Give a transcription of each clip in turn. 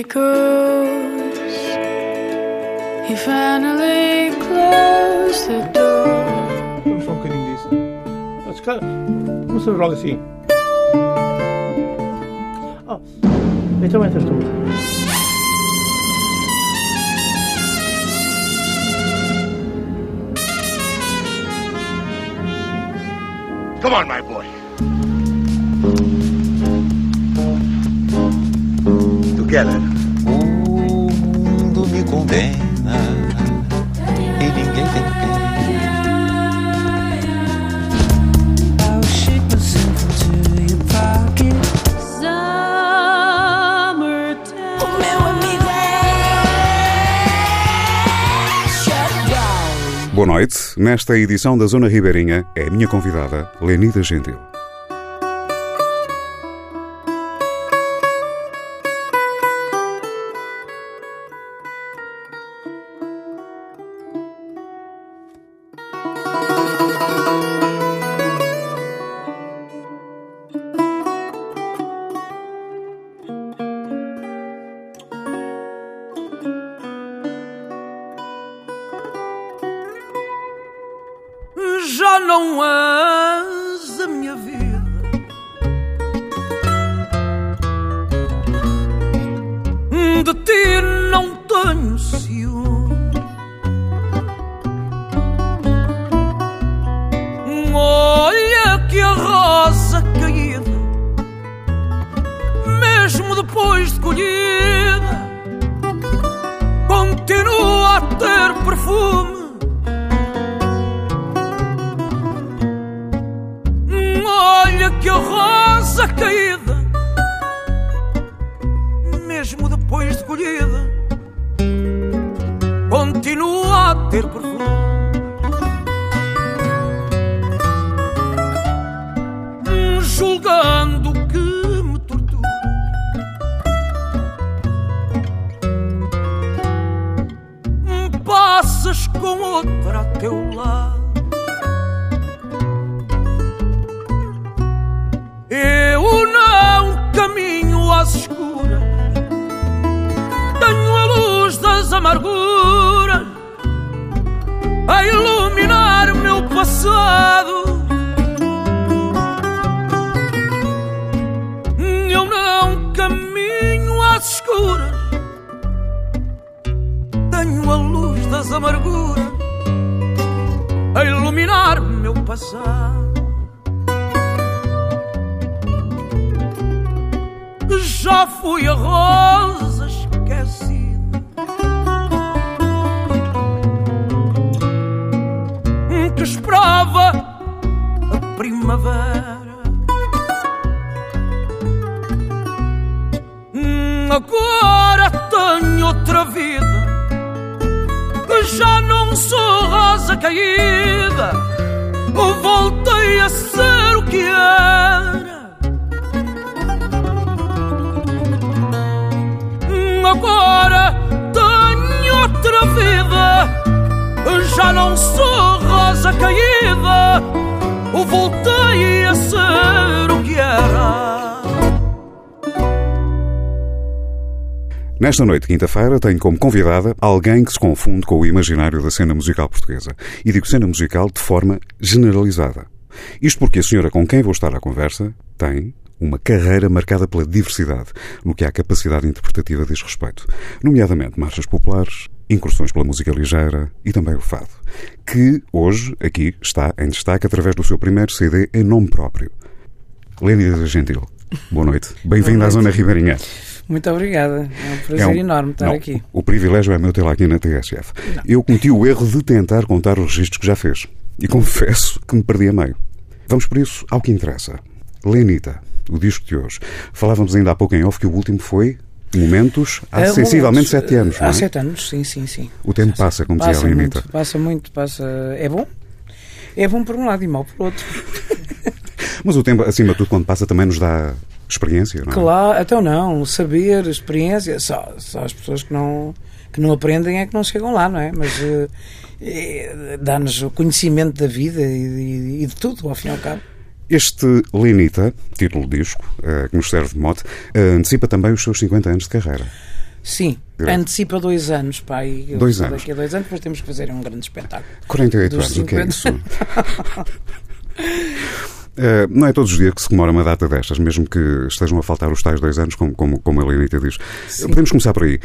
echoes. He finally closed the door. Vamos só um bocadinho disso. Ah, se calhar, Vamos fazer logo assim. Oh, então entras tu. Come on, my boy. Together. Condena e ninguém tem pena. Boa noite. Nesta edição da Zona Ribeirinha é a minha convidada, Lenida Gentil. Já não és a minha vida. Às escuras, tenho a luz das amarguras a iluminar meu passado. já fui a rosa esquecida que esperava a primavera. Agora tenho outra vida, já não sou rosa caída, voltei a ser o que era. agora tenho outra vida. Já não sou rosa caída, voltei a ser o que era. Nesta noite, quinta-feira, tenho como convidada alguém que se confunde com o imaginário da cena musical portuguesa. E digo cena musical de forma generalizada. Isto porque a senhora com quem vou estar à conversa tem uma carreira marcada pela diversidade, no que à capacidade interpretativa diz respeito, nomeadamente marchas populares, incursões pela música ligeira e também o fado, que hoje aqui está em destaque através do seu primeiro CD em nome próprio. Lênida Gentil, boa noite. Bem-vinda à Zona Ribeirinha. Muito obrigada. É um prazer um- enorme estar não, aqui. O privilégio é meu tê-la aqui na TSF. Eu cometi o erro de tentar contar os registros que já fez. E confesso que me perdi a meio. Vamos por isso ao que interessa. Lenita, o disco de hoje. Falávamos ainda há pouco em off que o último foi Momentos há É, sensivelmente sete anos. não Há é? sete anos, sim, sim, sim. O tempo passa, como dizia Passa a Lenita. muito, passa muito, passa. É bom? É bom por um lado e mau por outro. Mas o tempo, acima de tudo, quando passa, também nos dá experiência, não é? Claro, então não, saber, experiência, só, só as pessoas que não, que não aprendem é que não chegam lá, não é? Mas eh, eh, dá-nos o conhecimento da vida e, e- e de tudo, ao fim e ao cabo. Este Lenita, título de disco, eh, que nos serve de mote, antecipa também os seus 50 anos de carreira. Sim, Direto. antecipa dois anos, pai. Dois anos. Daqui a dois anos, depois temos que fazer um grande espetáculo. 48 Dos anos, o que é 50. isso? Eh, não é todos os dias que se comemora uma data destas, mesmo que estejam a faltar os tais dois anos, como, como, como a Lenita diz. Podemos começar por aí.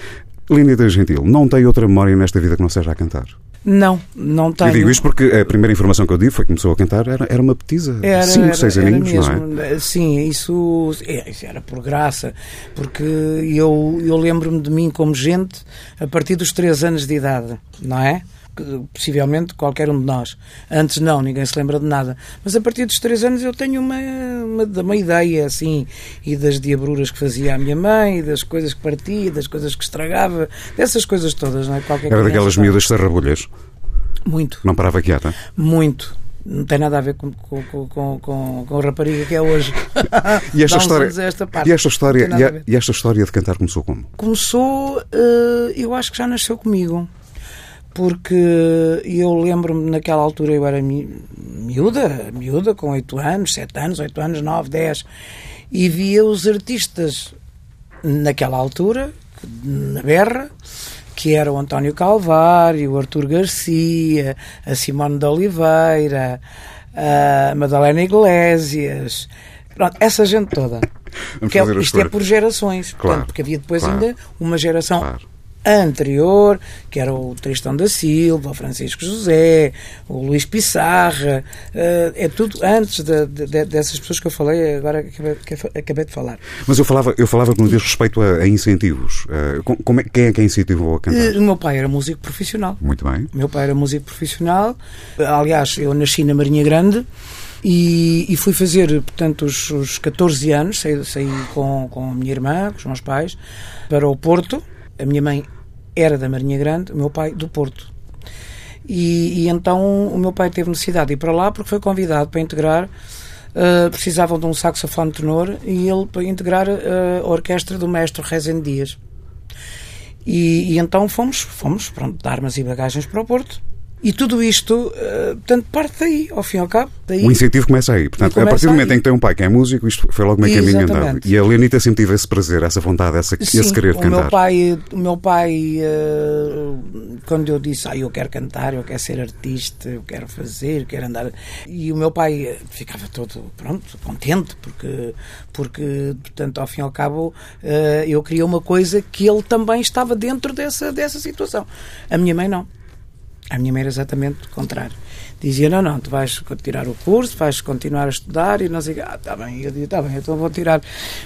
Lenita Gentil, não tem outra memória nesta vida que não seja a cantar. Não, não tenho. Eu digo isto porque a primeira informação que eu tive foi que começou a cantar, era, era uma petisa. Era, Cinco, era- seis era aninhos, não é? mesmo. Sim, isso, é, isso era por graça, porque eu, eu lembro-me de mim como gente a partir dos três anos de idade, não é? Possivelmente qualquer um de nós. Antes não, ninguém se lembra de nada. Mas a partir dos três anos eu tenho uma, uma, uma ideia, assim, e das diabruras que fazia a minha mãe, das coisas que partia, das coisas que estragava, dessas coisas todas, não é? Qualquer Era daquelas tem. miúdas sarrabulhas, Muito. não parava quieta. Muito. Não tem nada a ver com, com, com, com, com, a rapariga que é hoje. E esta história, esta parte. e esta história, e, a e esta história de cantar começou como? Começou, eh, eu acho que já nasceu comigo. Porque eu lembro-me naquela altura, eu era mi- miúda, miúda, com 8 anos, 7 anos, 8 anos, 9, 10, e via os artistas naquela altura, na Berra, que era o António Calvário, o Artur Garcia, a Simone de Oliveira, a Madalena Iglesias, pronto, essa gente toda. Vamos Que é- isto é por gerações, Claro, portanto, porque havia depois claro. ainda uma geração Claro. Anterior, que era o Tristão da Silva, o Francisco José, o Luís Pissarra, eh, é tudo antes de- de- de- dessas pessoas que eu falei, agora que acabei, de falar. Mas eu falava, eu falava no diz respeito a, a incentivos. Eh, com- como é- quem é que incentivou a cantar? Eh, O meu pai era músico profissional. Muito bem. O meu pai era músico profissional. Aliás, eu nasci na Marinha Grande e, e fui fazer, portanto, os, os 14 anos, saí, saí com, com a minha irmã, com os meus pais, para o Porto. A minha mãe era da Marinha Grande, o meu pai do Porto. E, e então o meu pai teve necessidade de ir para lá porque foi convidado para integrar. eh, precisavam de um saxofone tenor e ele para integrar eh, a orquestra do mestre Rezende Dias. E, e então fomos, fomos pronto, de armas e bagagens para o Porto. E tudo isto, eh, portanto, parte daí, ao fim e ao cabo. Daí, O incentivo começa aí. Portanto, a começa partir do momento aí. em que tem um pai que é músico, isto foi logo meio caminho andado. E a Lenita sempre teve esse prazer, essa vontade, essa, Sim, esse querer o cantar. meu pai, o meu pai eh, quando eu disse, ah, eu quero cantar, eu quero ser artista, eu quero fazer, quero andar. E o meu pai ficava todo, pronto, contente, porque, porque portanto, ao fim e ao cabo, eh, eu queria uma coisa que ele também estava dentro dessa, dessa situação. A minha mãe não. A minha mãe era exatamente o contrário. Dizia, não, não, tu vais tirar o curso, vais continuar a estudar e não sei. Ah, está bem. Eu dizia, está bem, então vou tirar.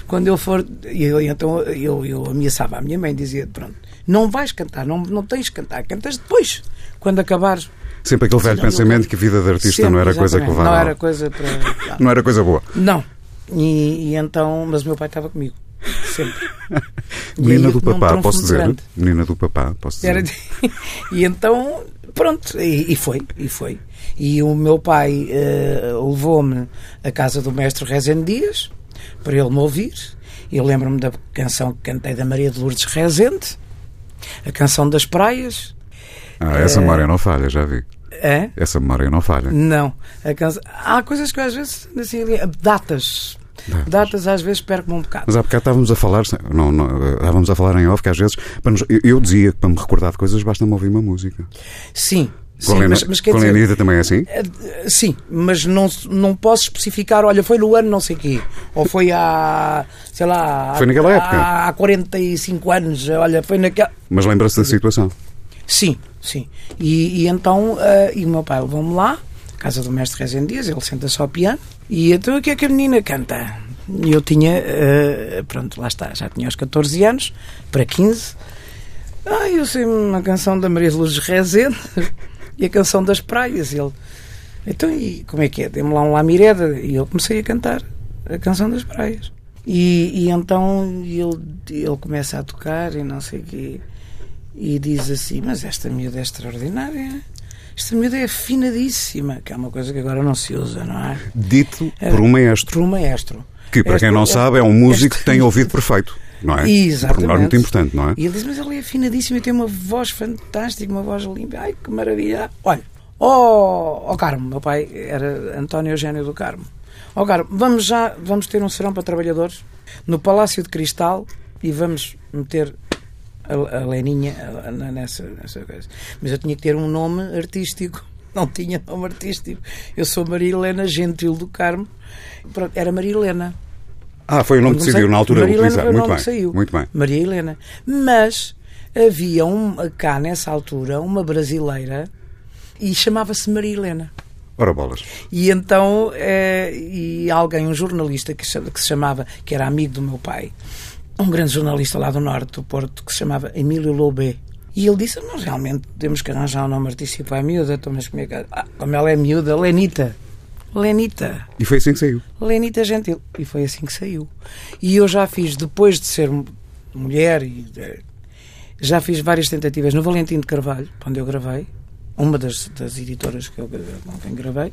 Quando eu for... E eu, então eu, eu ameaçava a minha mãe, dizia, pronto, não vais cantar, não, não tens de cantar, cantas depois, quando acabares. Sempre aquele velho pensamento que a vida de artista Sempre, não era coisa que levava. Não era coisa para... não era coisa boa. Não. E, e então, mas o meu pai estava comigo, sempre. Menina do papá, posso dizer? Menina do papá, posso dizer? E então, pronto, e, e foi, e foi. E o meu pai eh, levou-me à casa do mestre Rezende Dias para ele me ouvir. Eu lembro-me da canção que cantei da Maria de Lourdes Rezende, a canção das praias. Ah, essa memória não falha, já vi. É? Essa memória não falha. Não. Canção... Há coisas que às vezes, assim, datas. Datas às vezes perco-me um bocado. Mas há bocado estávamos a falar, não, não, estávamos a falar em off que às vezes, para nos- eu, eu dizia que para me recordar de coisas basta-me ouvir uma música. Sim. Sim, a Lena- mas, mas quer dizer, também é assim? Eh, Sim, mas não, não posso especificar, olha, foi no ano não sei quê, ou foi há, sei lá, Foi naquela há, época. há 45 anos, olha, foi naquela. Mas lembra-se da situação. Sim, sim. E, e então, eh, e o meu pai levou-me lá, casa do mestre Rezende Dias, ele senta-se ao piano, e então o que é que a menina canta? Eu tinha, eh, pronto, lá está, já tinha os 14 anos, para 15. Ah, eu sei uma canção da Maria Lourdes Rezende e a canção das praias. Ele, então, e como é que é? Dê-me lá um Lamireda. E eu comecei a cantar a canção das praias. E, e então ele, ele começa a tocar e não sei o quê. E diz assim: Mas esta miúda é extraordinária. Esta miúda é afinadíssima, que é uma coisa que agora não se usa, não é? Dito Era- por um maestro, Por um maestro. que para quem Este- não este- sabe é um músico que este- tem ouvido perfeito, não é? Um Exatamente. pormenor muito importante, não é? E ele diz, mas ele é afinadíssimo e tem uma voz fantástica, uma voz limpa. Ai, que maravilha. Olha, ó oh, Carmo, meu pai era António Eugênio do Carmo. Ó Carmo, vamos já, vamos ter um serão para trabalhadores no Palácio de Cristal e vamos meter a, a Leninha a- nessa, nessa coisa. Mas eu tinha que ter um nome artístico. Não tinha nome artístico. Eu sou Maria Helena Gentil do Carmo. Pronto, era Maria Helena. Ah, foi o nome que decidiu na altura Maria Helena utilizar. o Muito nome bem. que saiu. Muito bem. Maria Helena. Mas havia um, cá nessa altura uma brasileira e chamava-se Maria Helena. Ora bolas. E então, eh, e alguém, um jornalista que, que se chamava, que era amigo do meu pai, um grande jornalista lá do norte do Porto, que se chamava Emílio Loubet. E ele disse: Nós realmente temos que arranjar um nome artístico para a miúda. Então, mas como é que. Ah, como ela é miúda, Lenita. Lenita. E foi assim que saiu. Lenita Gentil. E foi assim que saiu. E eu já fiz, depois de ser mu- mulher, já fiz várias tentativas no Valentim de Carvalho, onde eu gravei, uma das, das editoras que eu, com quem gravei,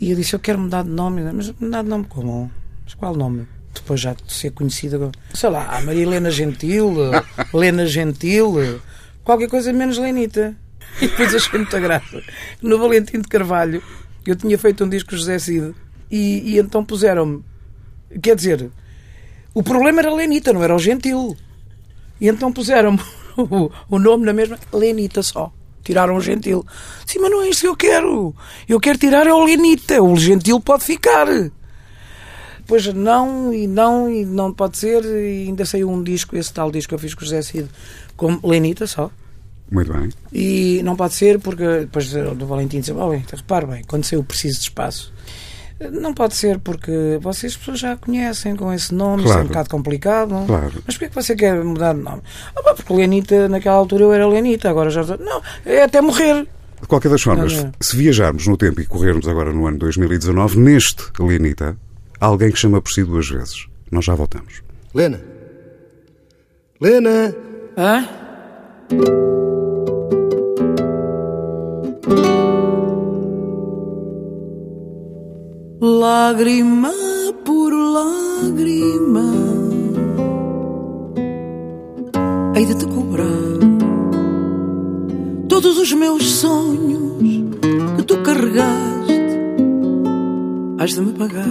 e eu disse: Eu quero mudar de nome. Mas mudar de nome como? Mas qual nome? Depois já de ser conhecida, sei lá, Maria Helena Gentil, Lena Gentil, qualquer coisa menos Lenita. E depois achei muita graça. No Valentim de Carvalho, eu tinha feito um disco José Cid, e, e então puseram-me. Quer dizer, o problema era Lenita, não era o Gentil. E então puseram-me o, o nome na mesma, Lenita só. Tiraram o Gentil. Sim, mas não é isso que eu quero. Eu quero tirar é o Lenita. O Gentil pode ficar. Depois não, e não, e não pode ser. E ainda saiu um disco, esse tal disco que eu fiz com o José Cid, como Lenita só. Muito bem. E não pode ser porque depois do Valentim disse, oh, bem, repare bem, quando saiu preciso de espaço, não pode ser porque vocês as pessoas já conhecem com esse nome, isso é Claro. um bocado complicado. Claro. Mas porquê que você quer mudar de nome? Ah, pá, porque Lenita, naquela altura eu era Lenita, agora já. Não, é até morrer. De qualquer das formas, Não, não. se viajarmos no tempo e corrermos agora no ano 2019, neste Lenita, há alguém que chama por si duas vezes. Nós já voltamos. Lena. Lena. Hã? Lágrima por lágrima, hei de te cobrar todos os meus sonhos que tu carregaste, has de me pagar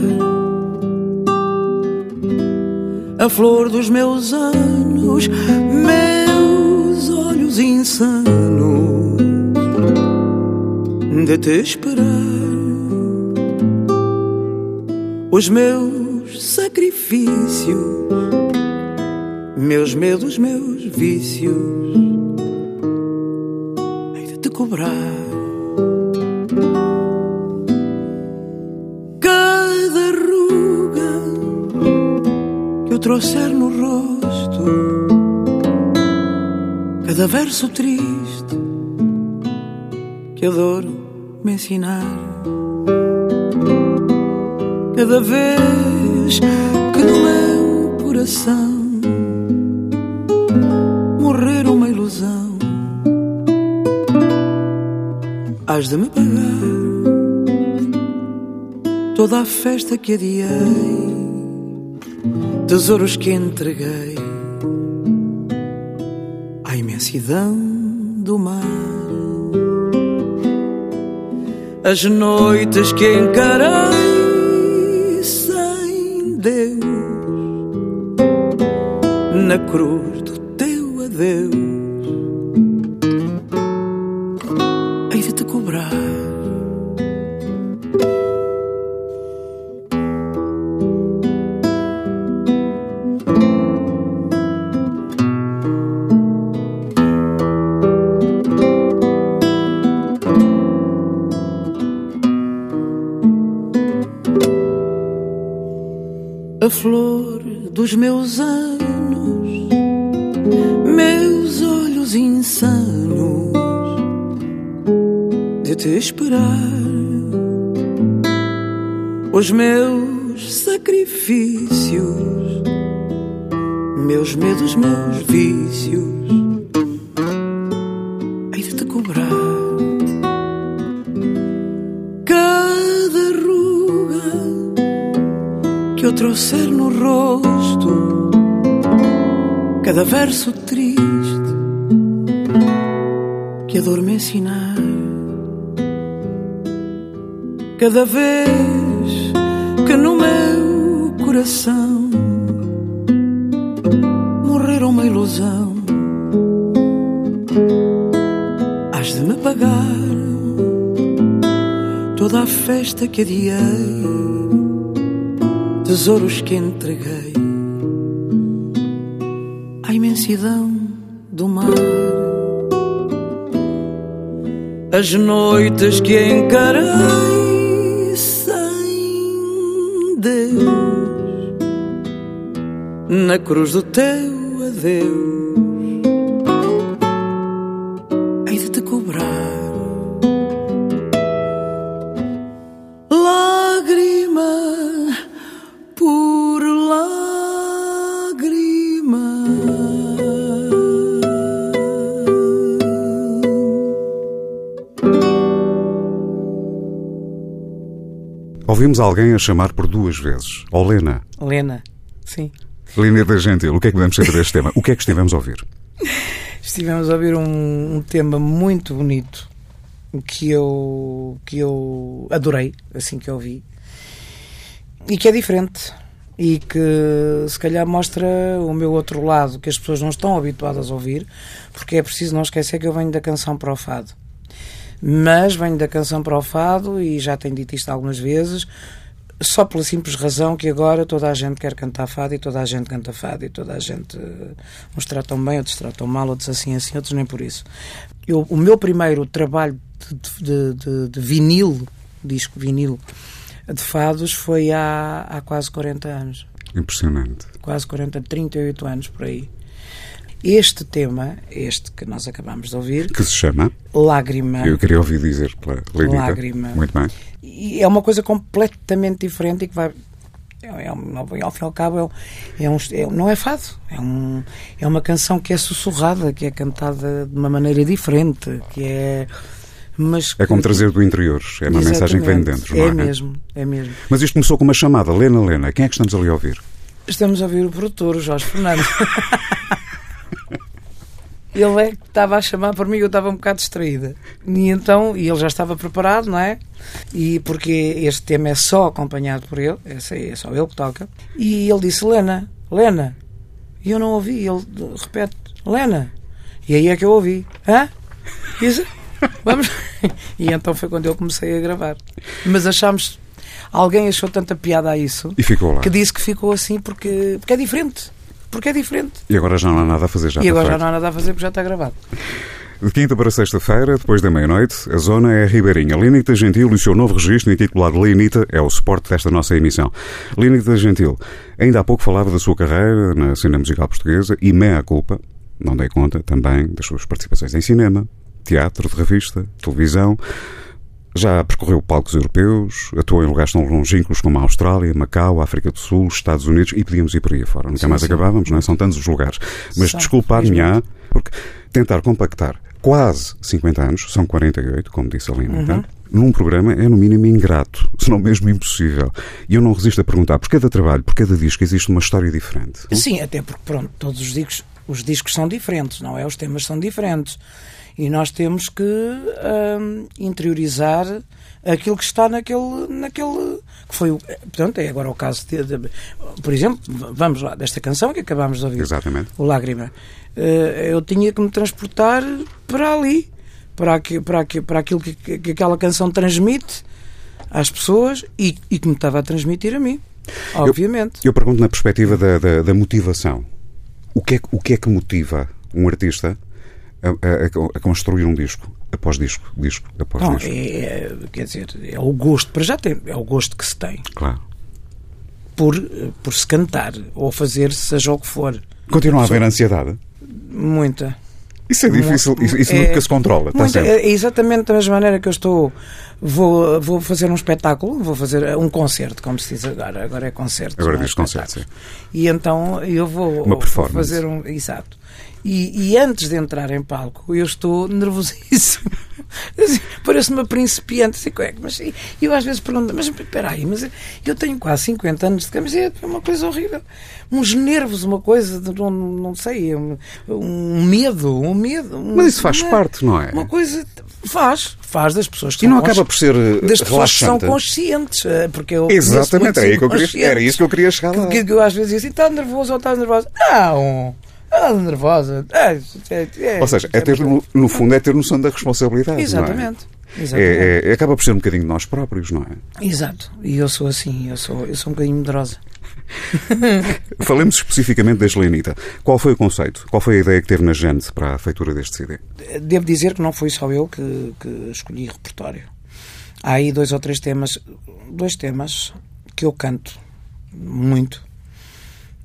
a flor dos meus anos, meus olhos insanos de te esperar. Os meus sacrifícios, meus medos, meus vícios, hei de te cobrar. Trouxer no rosto, cada verso triste que a dor me ensinar, cada vez que no meu coração morrer uma ilusão, has de me pagar toda a festa que adiei tesouros que entreguei à imensidão do mar. As noites que encarei sem Deus na cruz verso triste que adormece na Cada vez que no meu coração morrer uma ilusão, has de me pagar toda a festa que adiei, tesouros que entreguei imensidão do mar. As noites que encarei sem Deus na cruz do teu adeus. Ouvimos alguém a chamar por duas vezes. Olena. Lena, sim. Lina da Gentil, o que é que devemos saber deste tema? O que é que estivemos a ouvir? Estivemos a ouvir um, um tema muito bonito que eu, que eu adorei, assim que eu ouvi, e que é diferente. E que se calhar mostra o meu outro lado, que as pessoas não estão habituadas a ouvir, porque é preciso não esquecer que eu venho da canção para o fado. Mas venho da canção para o fado, e já tenho dito isto algumas vezes, só pela simples razão que agora toda a gente quer cantar fado e toda a gente canta fado e toda a gente eh, uns tratam bem, outros tratam mal, outros assim assim, outros nem por isso. Eu, o meu primeiro trabalho de, de, de, de vinil, disco vinil, de fados foi há, há quase 40 anos. Impressionante. Quase 40, 38 anos por aí. Este tema, este que nós acabamos de ouvir, Que se chama? Lágrima, Eu queria ouvir dizer pela Lenita. Lágrima. Muito bem. e é uma coisa completamente diferente e que vai. É, é um- ao fim e ao cabo, é, um- é um, é um- não é fado. É, um, é uma canção que é sussurrada, que é cantada de uma maneira diferente, que é. Mas É como trazer do interior. É uma mensagem que vem de Exatamente. dentro, não é? É mesmo, é mesmo. Mas isto começou com uma chamada. Lena, Lena. Quem é que estamos ali a ouvir? Estamos a ouvir o produtor, o Jorge Fernandes. ele é que estava a chamar por mim, eu estava um bocado distraída. E então, e ele já estava preparado, não é? E porque este tema é só acompanhado por ele, é, é só ele que toca. E ele disse: Lena, Lena. E eu não ouvi. Ele repete: Lena. E aí é que eu ouvi: Hã? Isso? Vamos. E então foi quando eu comecei a gravar. Mas achámos. Alguém achou tanta piada a isso E ficou lá. que disse que ficou assim porque, porque é diferente. Porque é diferente. E agora já não há nada a fazer, já e agora já feito. não há nada a fazer porque já está gravado. De quinta para sexta-feira, depois da meia-noite, a zona é Ribeirinha. Lenita Gentil e o seu novo registro intitulado Lenita é o suporte desta nossa emissão. Lenita Gentil, ainda há pouco falava da sua carreira na cena musical portuguesa e meia culpa, não dei conta também das suas participações em cinema, teatro de revista, televisão. Já percorreu palcos europeus, atuou em lugares tão longínquos como a Austrália, Macau, África do Sul, Estados Unidos e podíamos ir por aí afora. Nunca Sim, mais sim. acabávamos, não é? São tantos os lugares. Mas desculpar-me-á, porque tentar compactar quase 50 anos, são 48, como disse a Lina, tá? num programa é no mínimo ingrato, se não mesmo impossível. E eu não resisto a perguntar, por cada trabalho, por cada disco, existe uma história diferente. Sim, até porque, pronto, todos os discos, os discos são diferentes, não é? Os temas são diferentes. E nós temos que hum, interiorizar aquilo que está naquele. naquele que foi. Portanto, é agora o caso de, de- Por exemplo, vamos lá, desta canção que acabámos de ouvir. Exatamente. o Lágrima. Eh, eu tinha que me transportar para ali, para, para, para aquilo que, que- que aquela canção transmite às pessoas e, e que me estava a transmitir a mim, obviamente. Eu pergunto na perspectiva da, da- da motivação. O que, é, o que é que motiva um artista a, a- a construir um disco, após disco, disco após Não, disco? é, é, quer dizer, é o gosto, para já tem, é o gosto que se tem Claro. por, por se cantar ou fazer seja o que for. Continua a haver ansiedade? Muita. Isso é difícil, isso, isso É- nunca se controla, está Muita, sempre. é exatamente da mesma maneira que eu estou. Vou, vou fazer um espetáculo, vou fazer um concerto, como se diz agora. Agora é concerto. Agora é diz concerto, espetáculo. E então eu vou, Uma vou performance. fazer um. Exato. E, e antes de entrar em palco, eu estou nervosíssimo. Assim, Parece-me uma principiante. Assim, "Ué, mas e eu às vezes pergunto, mas espera aí, mas eu tenho quase 50 anos de camiseta, é uma coisa horrível. Uns nervos, uma coisa, de, não, não sei, um, um medo, um medo. um- Mas isso faz uma- parte, não é? Uma coisa. Faz, faz das pessoas que E não acaba por ser eh, das pessoas que são conscientes. eh, Porque eu Exatamente, era, aí que eu queria, era isso que eu queria chegar lá. que, que eu às vezes digo assim, está nervoso ou estás nervosa? Não, estás nervosa. É, é, é, Ou seja, é ter, no, no fundo, é ter noção da responsabilidade. Exatamente. Não Exatamente. É, é- acaba por ser um bocadinho de nós próprios, não é? Exato. E eu sou assim, eu sou, eu sou um bocadinho medrosa. Falemos especificamente da Helenita. Qual foi o conceito? Qual foi a ideia que teve na gente para a feitura deste CD? Devo dizer que não fui só eu que, que escolhi repertório. Há aí dois ou três temas, dois temas que eu canto muito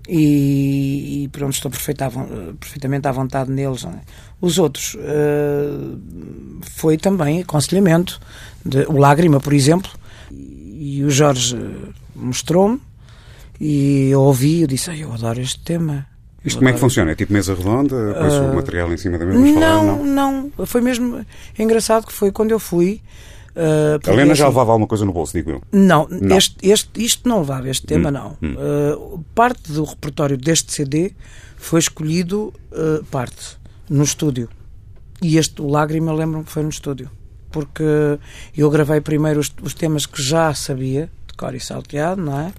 e, e pronto, estou perfeita perfeitamente à vontade neles. não é? Os outros eh, foi também aconselhamento. De, o Lágrima, por exemplo, e o Jorge eh, mostrou-me e eu ouvi e eu disse, "Ai, eu adoro este tema. Isto como é que funciona? É tipo mesa redonda? Põe-se o material em cima da mesa? Falar? não, não, Foi mesmo engraçado que foi quando eu fui. Uh, Helena já assim, levava alguma coisa no bolso, digo eu. Não, Não. Este, este, isto não levava, este tema Hum, não. hum. Uh, parte do repertório deste CD foi escolhido uh, parte no estúdio. E este, o Lágrima, lembro-me que foi no estúdio. Porque eu gravei primeiro os, os temas que já sabia, de cor e salteado, não é?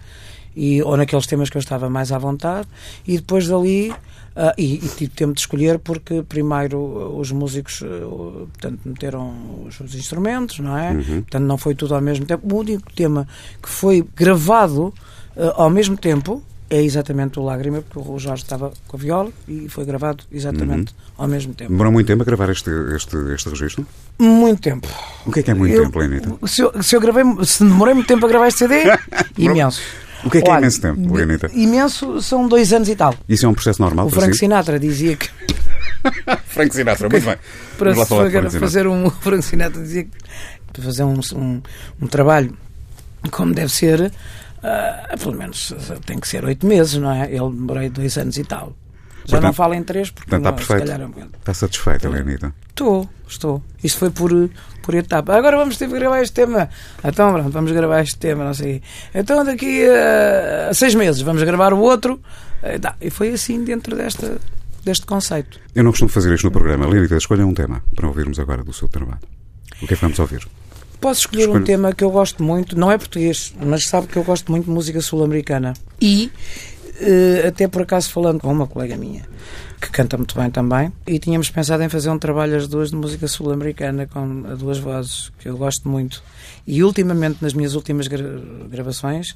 E, ou naqueles temas que eu estava mais à vontade, e depois dali. Ah, e, e tive tempo de escolher porque primeiro uh, os músicos uh, portanto, meteram os, os instrumentos, não é? Portanto, não foi tudo ao mesmo tempo. O único tema que foi gravado uh, ao mesmo tempo é exatamente o Lágrima, porque o Jorge estava com a viola e foi gravado exatamente ao mesmo tempo. Demorou muito tempo a gravar este, este, este registro? Muito tempo. O que é que é muito Eu- tempo, Helenita? Se eu, se eu gravei, se demorei muito tempo a gravar este CD, imenso. O que é que é Olha, imenso tempo, Helenita? Imenso são dois anos e tal. Isso é um processo normal O Frank si? Sinatra dizia que Frank Sinatra, muito bem. para se fazer, fazer um o Frank Sinatra dizia que para fazer um, um, um trabalho como deve ser, ah, pelo menos tem que ser oito meses, não é? Ele demorei dois anos e tal. Já Portanto- não falo em três porque Portanto, está não, se perfeito. calhar. Está satisfeita, Helenita? Estou, estou. Isto foi por, por etapa. Agora vamos ter que gravar este tema. Então, pronto, vamos gravar este tema, não sei. Então, daqui a, a seis meses vamos gravar o outro. Eh, dá. E foi assim dentro desta, deste conceito. Eu não costumo fazer isto no programa. Helenita, escolha um tema para ouvirmos agora do seu trabalho. O que é que vamos ouvir? Posso escolher um tema que eu gosto muito, não é português, mas sabe que eu gosto muito de música sul-americana. E, até por acaso, falando com uma colega minha, que canta muito bem também, e tínhamos pensado em fazer um trabalho as duas de música sul-americana com a duas vozes, que eu gosto muito. E ultimamente, nas minhas últimas gra- gravações,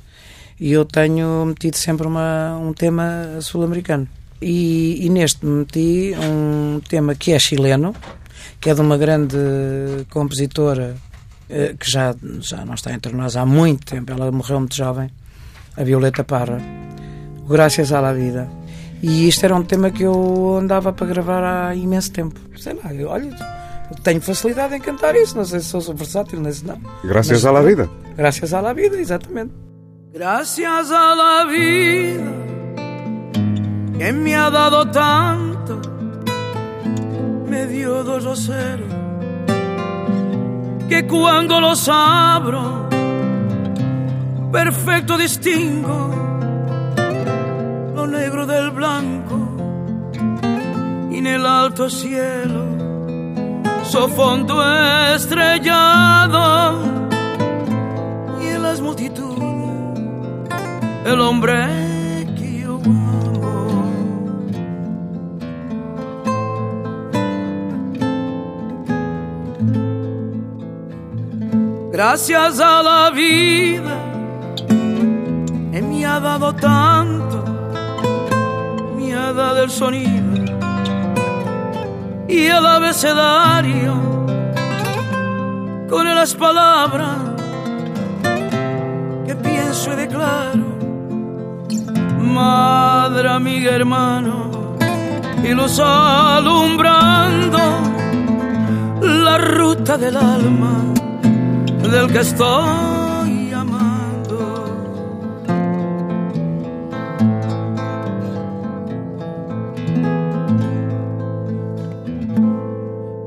eu tenho metido sempre uma, um tema sul-americano. E, e neste meti um tema que é chileno, que é de uma grande compositora eh, que já, já não está entre nós há muito tempo. Ela morreu muito jovem, a Violeta Parra. O Graças à la Vida. E isto era um tema que eu andava para gravar há imenso tempo. Sei lá, eu, olha, eu tenho facilidade em cantar isso. Não sei se sou versátil, não sei se não. Graças à la vida. Graças à la Vida, exatamente. Gracias a la vida que me ha dado tanto, me dio dos roseros que cuando los abro, perfecto distingo lo negro del blanco y en el alto cielo, su fondo estrellado y en las multitudes el hombre que yo amo. Gracias a la vida me ha dado tanto, me ha dado el sonido y el abecedario con las palabras que pienso y declaro. Madre, amiga, hermano, y los alumbrando la ruta del alma del que estoy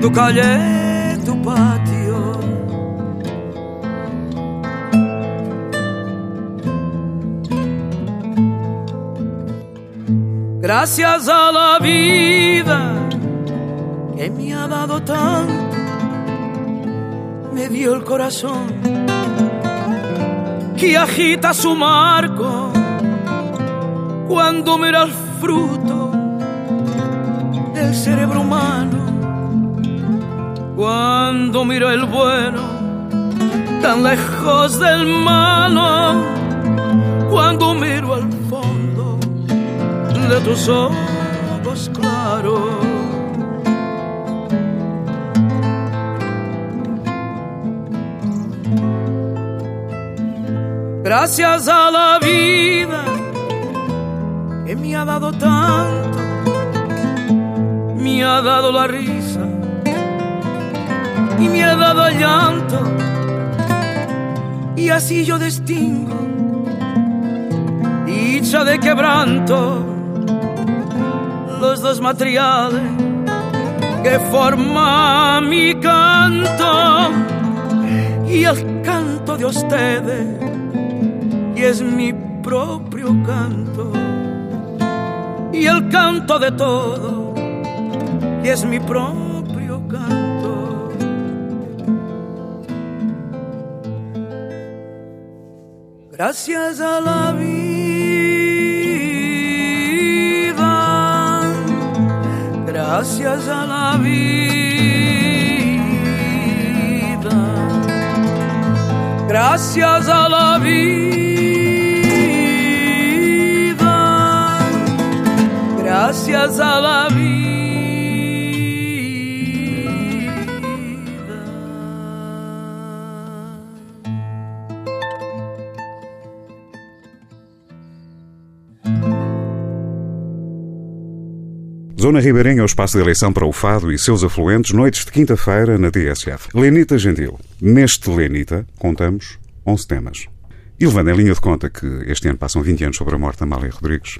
tu calle, tu patio. Gracias a la vida que me ha dado tanto, me dio el corazón que agita su marco cuando mira el fruto del cerebro humano, cuando mira el bueno tan lejos del malo, cuando miro al fondo de tus ojos claros. Gracias a la vida que me ha dado tanto, me ha dado la risa y me ha dado llanto. Y así yo distingo dicha de quebranto, los dos materiales que forman mi canto. Y el canto de ustedes y es mi propio canto. Y el canto de todo y es mi propio canto gracias a la vida gracias a la vida gracias a la vida gracias a la vida. Zona Ribeirinha é o espaço de eleição para o Fado e seus afluentes, noites de quinta-feira na TSF. Lenita Gentil. Neste Lenita, contamos 11 temas. E levando em linha de conta que este ano passam 20 anos sobre a morte de Amália Rodrigues,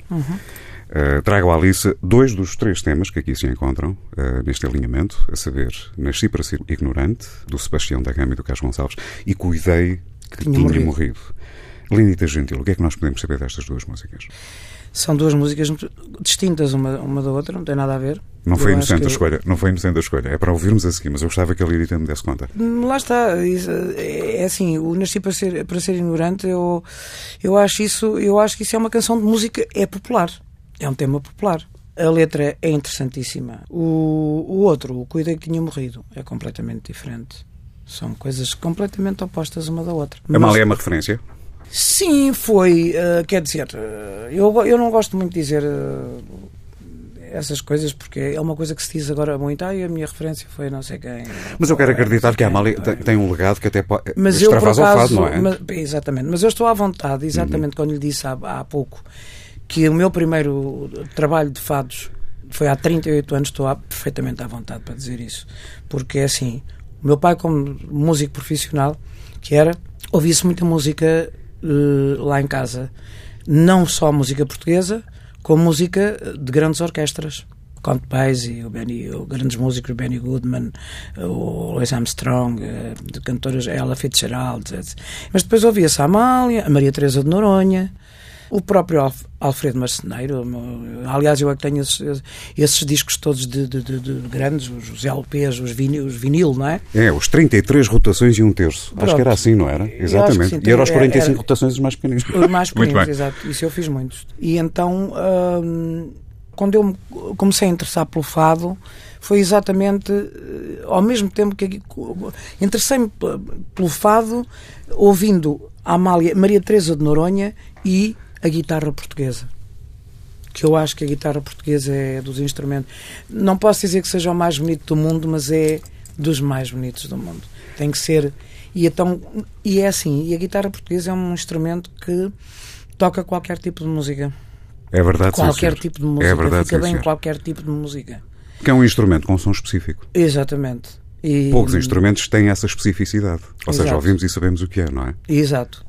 Uh, trago à Alice dois dos três temas que aqui se encontram uh, neste alinhamento, a saber, Nasci para ser ignorante, do Sebastião da Gama e do Carlos Gonçalves, e Cuidei que tinha, morrido. morrido. Lenita Gentil, o que é que nós podemos saber destas duas músicas? São duas músicas distintas uma, uma da outra, não tem nada a ver. Não foi Eu inocente a que- escolha, não foi inocente a escolha, é para ouvirmos a seguir, mas eu gostava que a Lenita me desse conta. Lá está, isso, é assim, o Nasci para ser, para ser ignorante, eu, eu acho isso, eu acho que isso é uma canção de música, é popular, é um tema popular. A letra é interessantíssima. O, o outro, o Cuidei que tinha morrido, é completamente diferente. São coisas completamente opostas uma da outra. Mas- Amália é uma referência? Sim, foi. eh, quer dizer, eh, eu, eu não gosto muito de dizer eh, essas coisas porque é uma coisa que se diz agora muito. Ah, e a minha referência foi não sei quem. Mas eu quero acreditar que a. Amália tem, tem um legado que até pode Mas eu, acaso, fado, não é? mas- exatamente, mas eu estou à vontade, exatamente quando lhe disse há, há pouco que o meu primeiro trabalho de fados foi há 38 anos, estou à- perfeitamente à vontade para dizer isso. Porque é assim, o meu pai, como músico profissional, que era, ouvia-se muita música eh, lá em casa. Não só música portuguesa, como música de grandes orquestras. Count Basie, o Benny, o grandes músicos, o Benny Goodman, o Louis Armstrong, eh, de cantoras Ella Fitzgerald, etc. Mas depois ouvia-se a Amália, a Maria Teresa de Noronha, o próprio Alf- Alfredo Marceneiro. Aliás, eu é que tenho esses, esses discos todos de, de- de- de grandes, os LPs, os vinil, os vinil, não é? É, os 33 rotações e um terço. Acho Pronto. que era assim, não era? Acho Exatamente. sim, e eram os era- 45 era- rotações os mais pequeninos. Os mais Muito bem. exato. Isso eu fiz muitos. E então, hum, quando eu me comecei a interessar pelo fado, foi exatamente eh, ao mesmo tempo que interessei-me pelo fado ouvindo a Amália, Maria Teresa de Noronha e a guitarra portuguesa. Que eu acho que a guitarra portuguesa é dos instrumentos. Não posso dizer que seja o mais bonito do mundo, mas é dos mais bonitos do mundo. Tem que ser. E, então, e é assim, e a guitarra portuguesa é um instrumento que toca qualquer tipo de música. É verdade, sim, qualquer senhor. tipo de música. É verdade, Fica sim, bem senhor. qualquer tipo de música. Que é um instrumento com som específico. Exatamente. E, Poucos instrumentos têm essa especificidade. Ou seja, Exato. ouvimos e sabemos o que é, não é? Exato.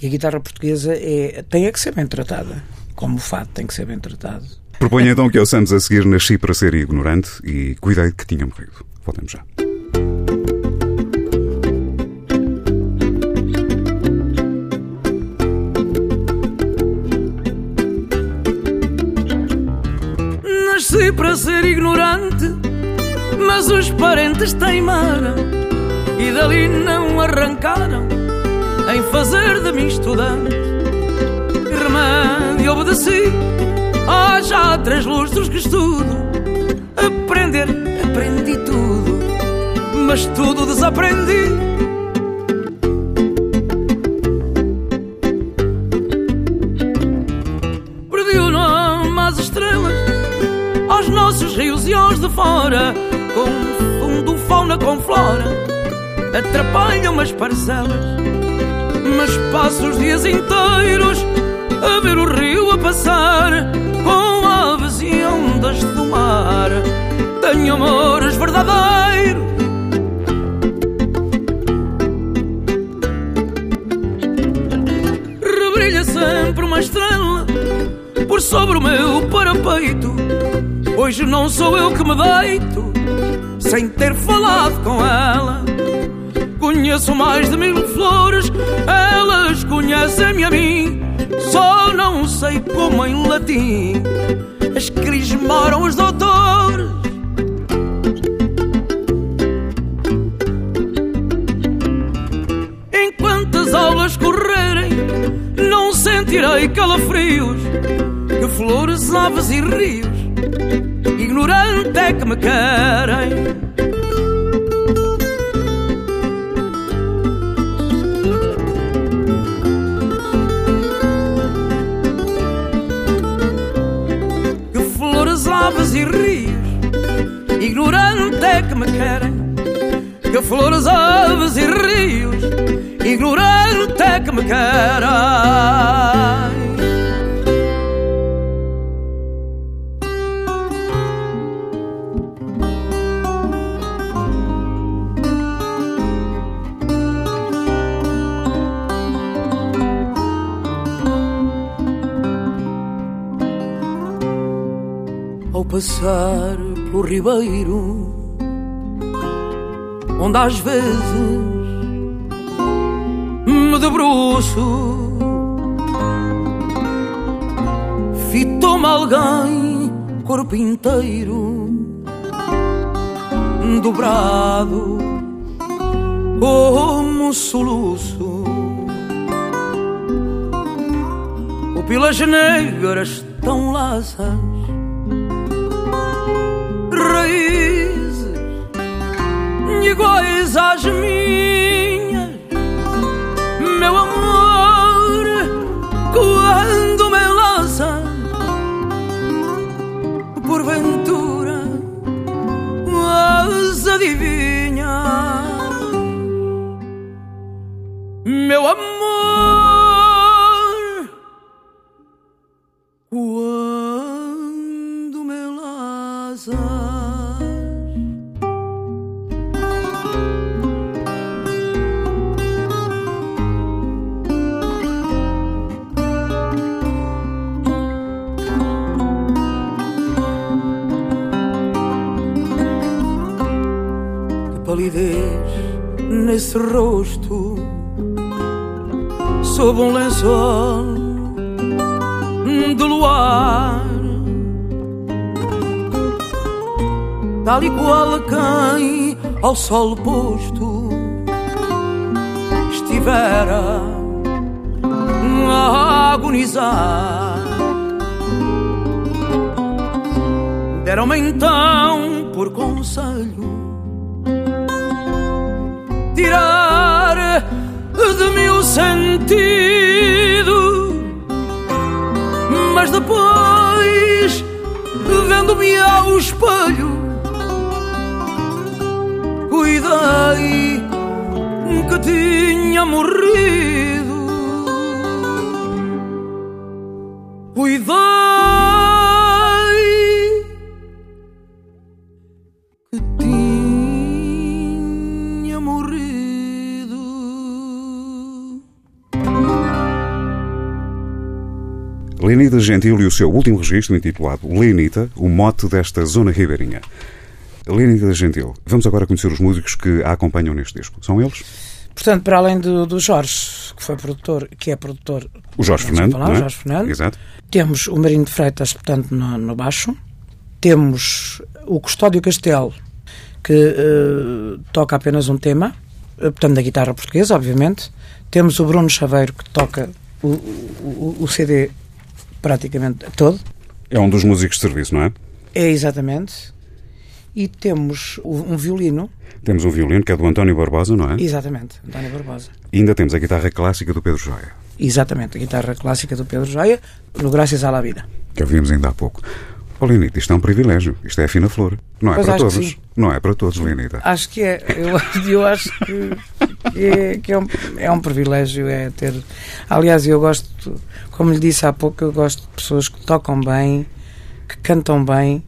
E a guitarra portuguesa é, tem é que ser bem tratada, como o fado tem que ser bem tratado. Proponho então que é ouçamos a seguir Nasci para ser ignorante e cuidei que tinha morrido. Voltamos já. Nasci para ser ignorante, mas os parentes teimaram e dali não arrancaram em fazer de mim estudante. E remédio obedeci, há já três lustros que estudo. Aprender, aprendi tudo, mas tudo desaprendi. Perdi o nome às estrelas, aos nossos rios e aos de fora. Confundo fauna com flora, atrapalham as parcelas. Mas passo os dias inteiros a ver o rio a passar com aves e ondas do mar. Tenho amores verdadeiros. Rebrilha sempre uma estrela por sobre o meu parapeito. Hoje não sou eu que me deito sem ter falado com ela. Conheço mais de mil flores, elas conhecem-me a mim. Só não sei como em latim as crismaram os doutores. Enquanto as aulas correrem, não sentirei calafrios. Que flores, aves e rios, ignorante é que me querem. E rios, ignorante é que me querem. Que flores, aves e rios, ignorante é que me querem. Ao passar pelo ribeiro, onde às vezes me debruço, fitou-me alguém, corpo inteiro, dobrado como um soluço. Pupilas negras tão laças raízes iguais às minhas, palidez nesse rosto Sob um lençol de luar. Tal e qual a quem ao sol posto Estivera a agonizar. Deram-me então por conselho Tirar de mim o sentido. Mas depois, vendo-me ao espelho Cuidei que tinha morrido. Cuidei Gentil e o seu último registro intitulado Lenita, o mote desta zona ribeirinha. Lenita Gentil, vamos agora conhecer os músicos que a acompanham neste disco. São eles? Portanto, para além do, do Jorge, que foi produtor, que é produtor. O Jorge Fernando, falar, é? Jorge Fernando. Exato. Temos o Marinho de Freitas, portanto, no, no baixo. Temos o Custódio Castelo, que eh, toca apenas um tema, eh, portanto, da guitarra portuguesa, obviamente. Temos o Bruno Chaveiro, que toca o, o- o CD praticamente todo. É um dos músicos de serviço, não é? É exatamente. E temos um violino, Temos um violino que é do António Barbosa, não é? exatamente, António Barbosa. E ainda temos a guitarra clássica do Pedro Joia, Exatamente, a guitarra clássica do Pedro Joia, no Graças à la Vida. que ouvimos ainda há pouco. Oh, Lenita, isto é um privilégio. Isto é a fina flor. Não é Pois para todos. Não é para todos, Lenita. Acho que é. Eu, eu acho que, que é, que é, um, é um privilégio é ter. Aliás, eu gosto, como lhe disse há pouco, eu gosto de pessoas que tocam bem, que cantam bem,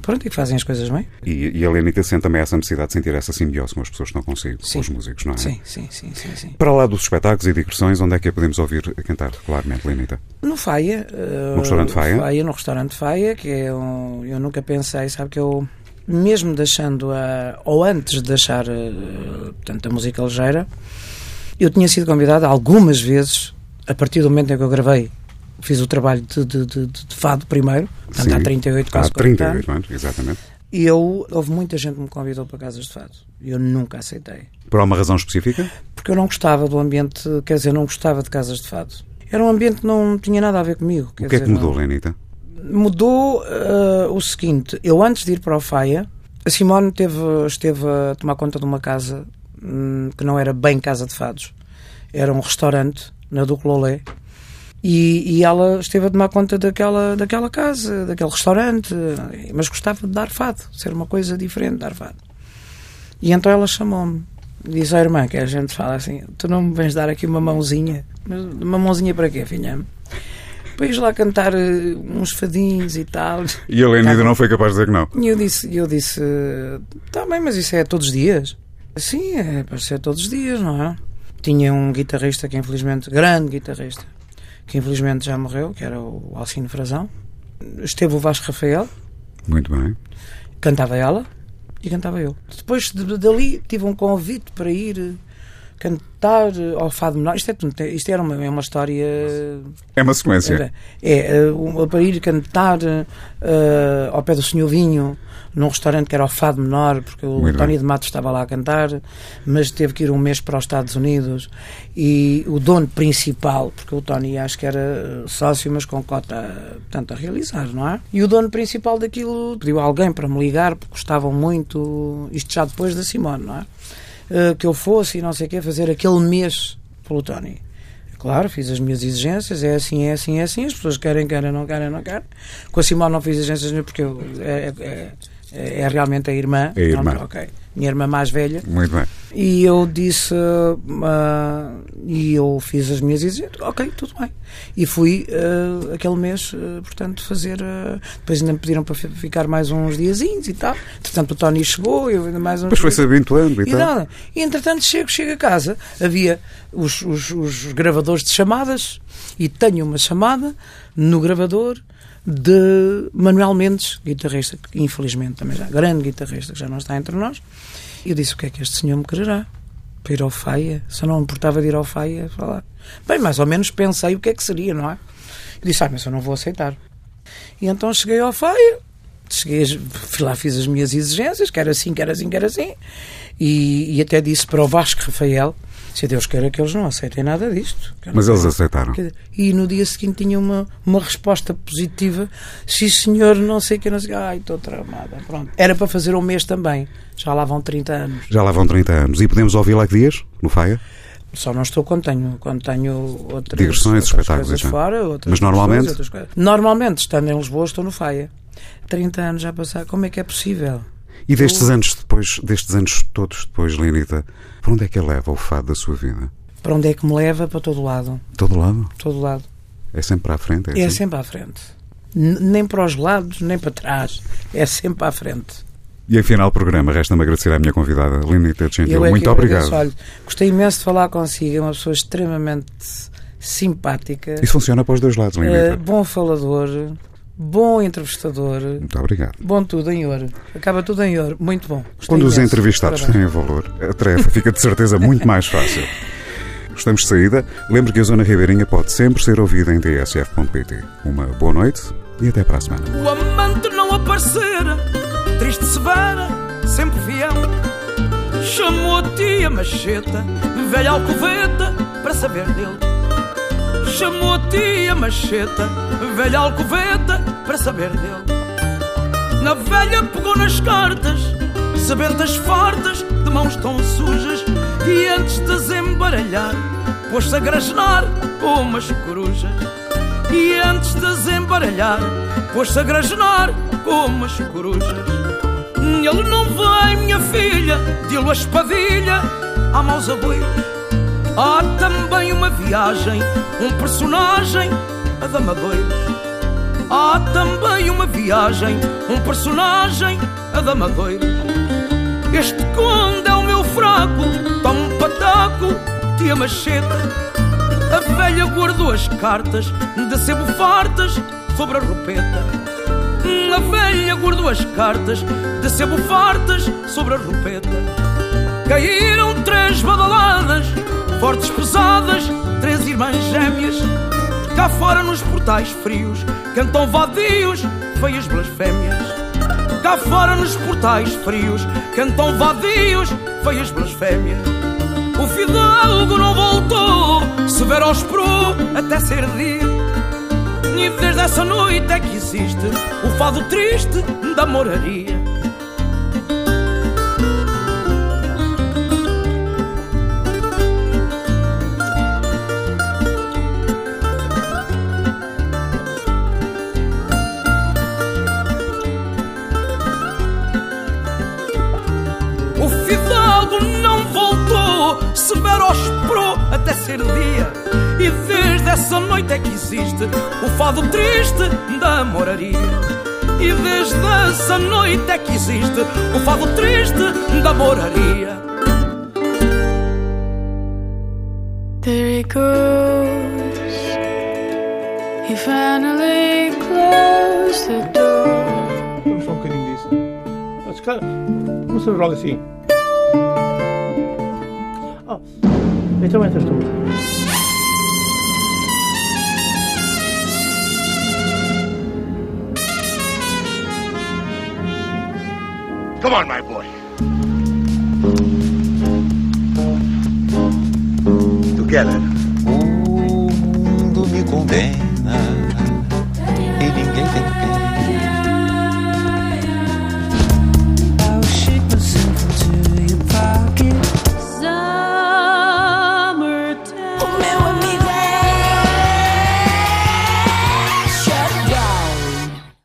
pronto, e que fazem as coisas bem. E, e a Lenita sente também essa necessidade de sentir essa simbiose com as pessoas que estão consigo, Sim. com os músicos, não é? Sim, sim, sim, sim, sim. Para lá dos espetáculos e digressões, onde é que a podemos ouvir a cantar regularmente, Lenita? No Faia. eh, No restaurante Faia? no restaurante Faia, que é um, eu nunca pensei, sabe que eu, mesmo deixando a. ou antes de deixar eh, portanto, a música ligeira, eu tinha sido convidado algumas vezes, a partir do momento em que eu gravei, fiz o trabalho de, de, de- de fado primeiro, portanto há Sim. 38, quase Há 40 anos. 38 anos, exatamente. E eu, houve muita gente que me convidou para casas de fado. E eu nunca aceitei. Por alguma razão específica? Porque eu não gostava do ambiente, quer dizer, não gostava de casas de fado. Era um ambiente que não tinha nada a ver comigo. o que é que dizer, mudou, não- Lenita? Mudou eh, o seguinte: eu antes de ir para o Faia, a Simone teve, esteve a tomar conta de uma casa hum, que não era bem casa de fados, era um restaurante na Duclolé. E, e ela esteve a tomar conta daquela, daquela casa, daquele restaurante, mas gostava de dar fado, ser uma coisa diferente, dar fado. E então ela chamou-me disse: "Ó irmã, que a gente fala assim, tu não me vens dar aqui uma mãozinha? Mas uma mãozinha para quê, filha? Ires lá cantar eh, uns fadinhos e tal. E a Lenita Tá. não foi capaz de dizer que não. E eu disse, eu disse, está bem, mas isso é todos os dias? Sim, é para ser todos os dias, não é? Tinha um guitarrista que infelizmente, grande guitarrista, que infelizmente já morreu, que era o Alcino Frazão. Esteve o Vasco Rafael, Muito bem. cantava ela e cantava eu. Depois de- dali tive um convite para ir eh, cantar ao Fado Menor. Isto, é, isto era uma, é uma história É uma sequência. é, é, um- para ir cantar eh, ao pé do Senhor Vinho, num restaurante que era o Fado Menor, porque o Muito Tony bem. de Matos estava lá a cantar, mas teve que ir um mês para os Estados Unidos. E o dono principal, porque o Tony acho que era eh, sócio, mas com cota portanto, a realizar, não é? E o dono principal daquilo pediu alguém para me ligar, porque gostavam muito, isto já depois da Simone, não é? Eh, que eu fosse e não sei o quê, fazer aquele mês pelo Tony. Claro, fiz as minhas exigências, é assim, é assim, é assim, as pessoas querem, querem, não querem, não querem. Com a Simone não fiz exigências nenhuma porque eu, é, é, é, é realmente a irmã. É a irmã. Pronto, ok. Minha irmã mais velha. Muito bem. E eu disse, ah, e eu fiz as minhas exigências, ok, tudo bem. E fui ah, aquele mês, ah, portanto, fazer. depois ainda me pediram para fi- ficar mais uns diazinhos e tal. Entretanto, o Tony chegou, eu ainda mais uns Depois foi-se habituando e E tal. nada. E entretanto chego, chego a casa, havia os, os, os gravadores de chamadas e tenho uma chamada no gravador de Manuel Mendes, guitarrista, infelizmente também já, grande guitarrista, que já não está entre nós. E eu disse: o que é que este senhor me quererá? Para ir ao Faia? Se eu não me importava de ir ao Faia falar. Bem, mais ou menos pensei o que é que seria, não é? Eu disse: ah, mas eu não vou aceitar. E então cheguei ao Faia, cheguei, lá, fiz as minhas exigências, que era assim, que era assim, que era assim, e, e até disse para o Vasco Rafael: se Deus queira que eles não aceitem nada disto. Mas eles aceitaram. E no dia seguinte tinha uma, uma resposta positiva: sim, senhor, não sei o que, não sei. Ai, estou tramada. Pronto. Era para fazer um mês também. Já lá vão 30 anos. Já lá vão 30 anos. E podemos ouvir lá que dias? No Faia? Só não estou quando tenho, quando tenho outras, Digressões, outras espetáculos, coisas então. fora. Outras Mas normalmente? coisas, outras coisas. Normalmente, estando em Lisboa, estou no Faia. 30 anos já passaram. Como é que é possível? E destes anos depois, destes anos todos depois, Lenita, para onde é que ele leva o fado da sua vida? Para onde é que me leva? Para todo lado. Todo lado? Todo lado. É sempre para a frente? É, É assim? sempre à frente. N- nem para os lados, nem para trás. É sempre à frente. E em final do programa, resta-me agradecer à minha convidada, Lenita Gentil. É Muito agradeço. obrigado. Olha, gostei imenso de falar consigo. É uma pessoa extremamente simpática, Isso funciona para os dois lados, eh, Lenita. bom falador, bom entrevistador, Muito obrigado. bom tudo em ouro. Acaba tudo em ouro. Muito bom. Gostei Quando os entrevistados Parabéns. têm valor, a tarefa fica de certeza muito mais fácil. Estamos de saída. Lembre que a Zona Ribeirinha pode sempre ser ouvida em tsf.pt. Uma boa noite e até para a semana. O amante não aparecera, triste severa, sempre fiel. Chamou a tia Macheta, velha alcoveta, para saber dele. Chamou a tia Macheta, velha alcoveta, para saber dele. Na velha pegou nas cartas, sebentas fartas, de mãos tão sujas, e antes de as embaralhar, pôs-se a grasnar umas corujas. E antes de as embaralhar, pôs-se a grasnar umas corujas. Ele não vai, minha filha, deu a espadilha há maus abuios. Há também uma viagem, um personagem, a Damadoiros. Há também uma viagem, um personagem, a Damadoiros. Este conde é o meu fraco, toma um pataco, tia macheta. A velha guardou as cartas de sebo fartas sobre a roupeta. A velha guardou as cartas de sebo fartas sobre a roupeta. Caíram três badaladas, fortes pesadas, três irmãs gêmeas. Cá fora nos portais frios, cantam vadios, feias blasfémias. Cá fora nos portais frios, cantam vadios, feias blasfémias. O fidalgo não voltou, severo esperou até ser dia. E desde essa noite é que existe o fado triste da moraria. Até ser dia. E desde essa noite é que existe o fado triste da moraria. E desde essa noite é que existe o fado triste da moraria. There he goes. He finally closed the door. Vamos só um bocadinho disso. Mas, cara, vamos logo assim. Então entras tu. Come on, my boy. Together. O mundo me condena